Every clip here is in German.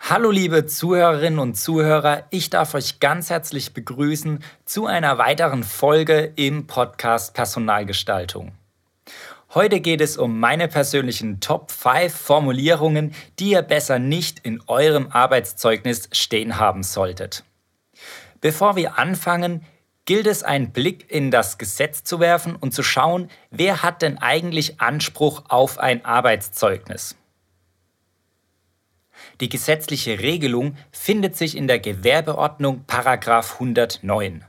Hallo liebe Zuhörerinnen und Zuhörer, ich darf euch ganz herzlich begrüßen zu einer weiteren Folge im Podcast Personalgestaltung. Heute geht es um meine persönlichen Top 5 Formulierungen, die ihr besser nicht in eurem Arbeitszeugnis stehen haben solltet. Bevor wir anfangen, gilt es einen Blick in das Gesetz zu werfen und zu schauen, wer hat denn eigentlich Anspruch auf ein Arbeitszeugnis. Die gesetzliche Regelung findet sich in der Gewerbeordnung Paragraf 109.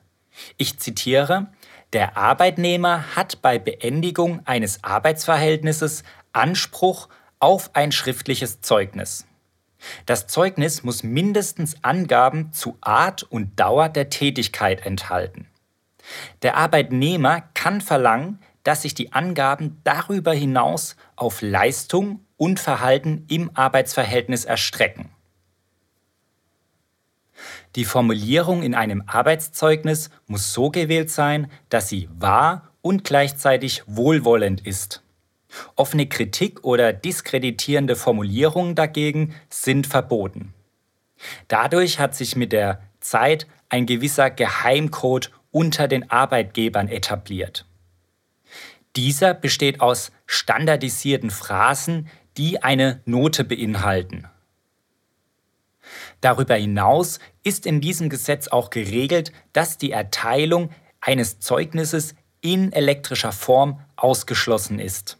Ich zitiere, der Arbeitnehmer hat bei Beendigung eines Arbeitsverhältnisses Anspruch auf ein schriftliches Zeugnis. Das Zeugnis muss mindestens Angaben zu Art und Dauer der Tätigkeit enthalten. Der Arbeitnehmer kann verlangen, dass sich die Angaben darüber hinaus auf Leistung und Verhalten im Arbeitsverhältnis erstrecken. Die Formulierung in einem Arbeitszeugnis muss so gewählt sein, dass sie wahr und gleichzeitig wohlwollend ist. Offene Kritik oder diskreditierende Formulierungen dagegen sind verboten. Dadurch hat sich mit der Zeit ein gewisser Geheimcode unter den Arbeitgebern etabliert. Dieser besteht aus standardisierten Phrasen, die eine Note beinhalten. Darüber hinaus ist in diesem Gesetz auch geregelt, dass die Erteilung eines Zeugnisses in elektrischer Form ausgeschlossen ist.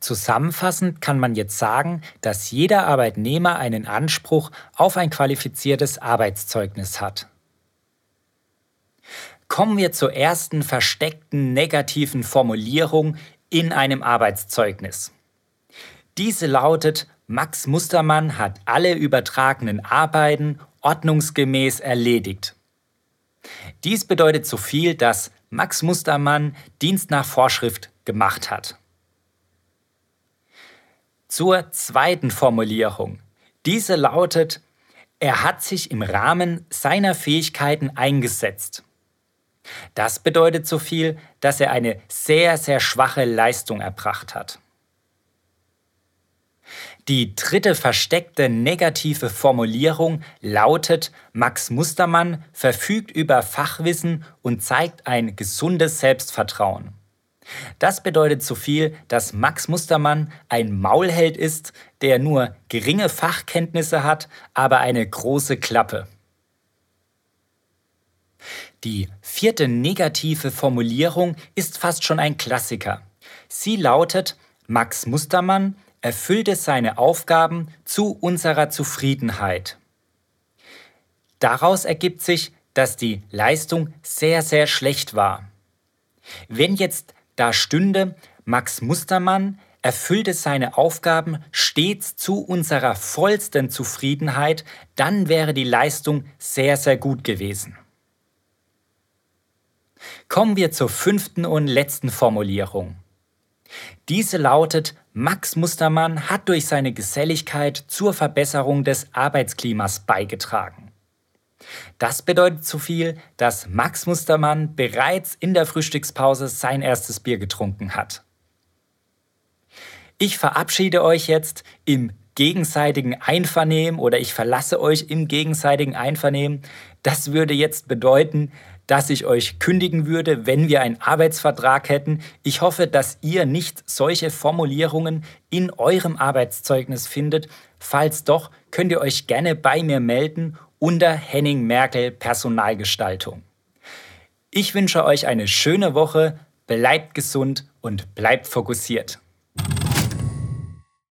Zusammenfassend kann man jetzt sagen, dass jeder Arbeitnehmer einen Anspruch auf ein qualifiziertes Arbeitszeugnis hat. Kommen wir zur ersten versteckten negativen Formulierung in einem Arbeitszeugnis. Diese lautet, Max Mustermann hat alle übertragenen Arbeiten ordnungsgemäß erledigt. Dies bedeutet so viel, dass Max Mustermann Dienst nach Vorschrift gemacht hat. Zur zweiten Formulierung. Diese lautet, er hat sich im Rahmen seiner Fähigkeiten eingesetzt. Das bedeutet so viel, dass er eine sehr, sehr schwache Leistung erbracht hat. Die dritte versteckte negative Formulierung lautet, Max Mustermann verfügt über Fachwissen und zeigt ein gesundes Selbstvertrauen. Das bedeutet so viel, dass Max Mustermann ein Maulheld ist, der nur geringe Fachkenntnisse hat, aber eine große Klappe. Die vierte negative Formulierung ist fast schon ein Klassiker. Sie lautet, Max Mustermann erfüllte seine Aufgaben zu unserer Zufriedenheit. Daraus ergibt sich, dass die Leistung sehr, sehr schlecht war. Wenn jetzt da stünde, Max Mustermann erfüllte seine Aufgaben stets zu unserer vollsten Zufriedenheit, dann wäre die Leistung sehr, sehr gut gewesen. Kommen wir zur fünften und letzten Formulierung. Diese lautet, Max Mustermann hat durch seine Geselligkeit zur Verbesserung des Arbeitsklimas beigetragen. Das bedeutet so viel, dass Max Mustermann bereits in der Frühstückspause sein erstes Bier getrunken hat. Ich verabschiede euch jetzt im gegenseitigen Einvernehmen oder ich verlasse euch im gegenseitigen Einvernehmen. Das würde jetzt bedeuten, dass ich euch kündigen würde, wenn wir einen Arbeitsvertrag hätten. Ich hoffe, dass ihr nicht solche Formulierungen in eurem Arbeitszeugnis findet. Falls doch, könnt ihr euch gerne bei mir melden unter Henning Merkel Personalgestaltung. Ich wünsche euch eine schöne Woche, bleibt gesund und bleibt fokussiert.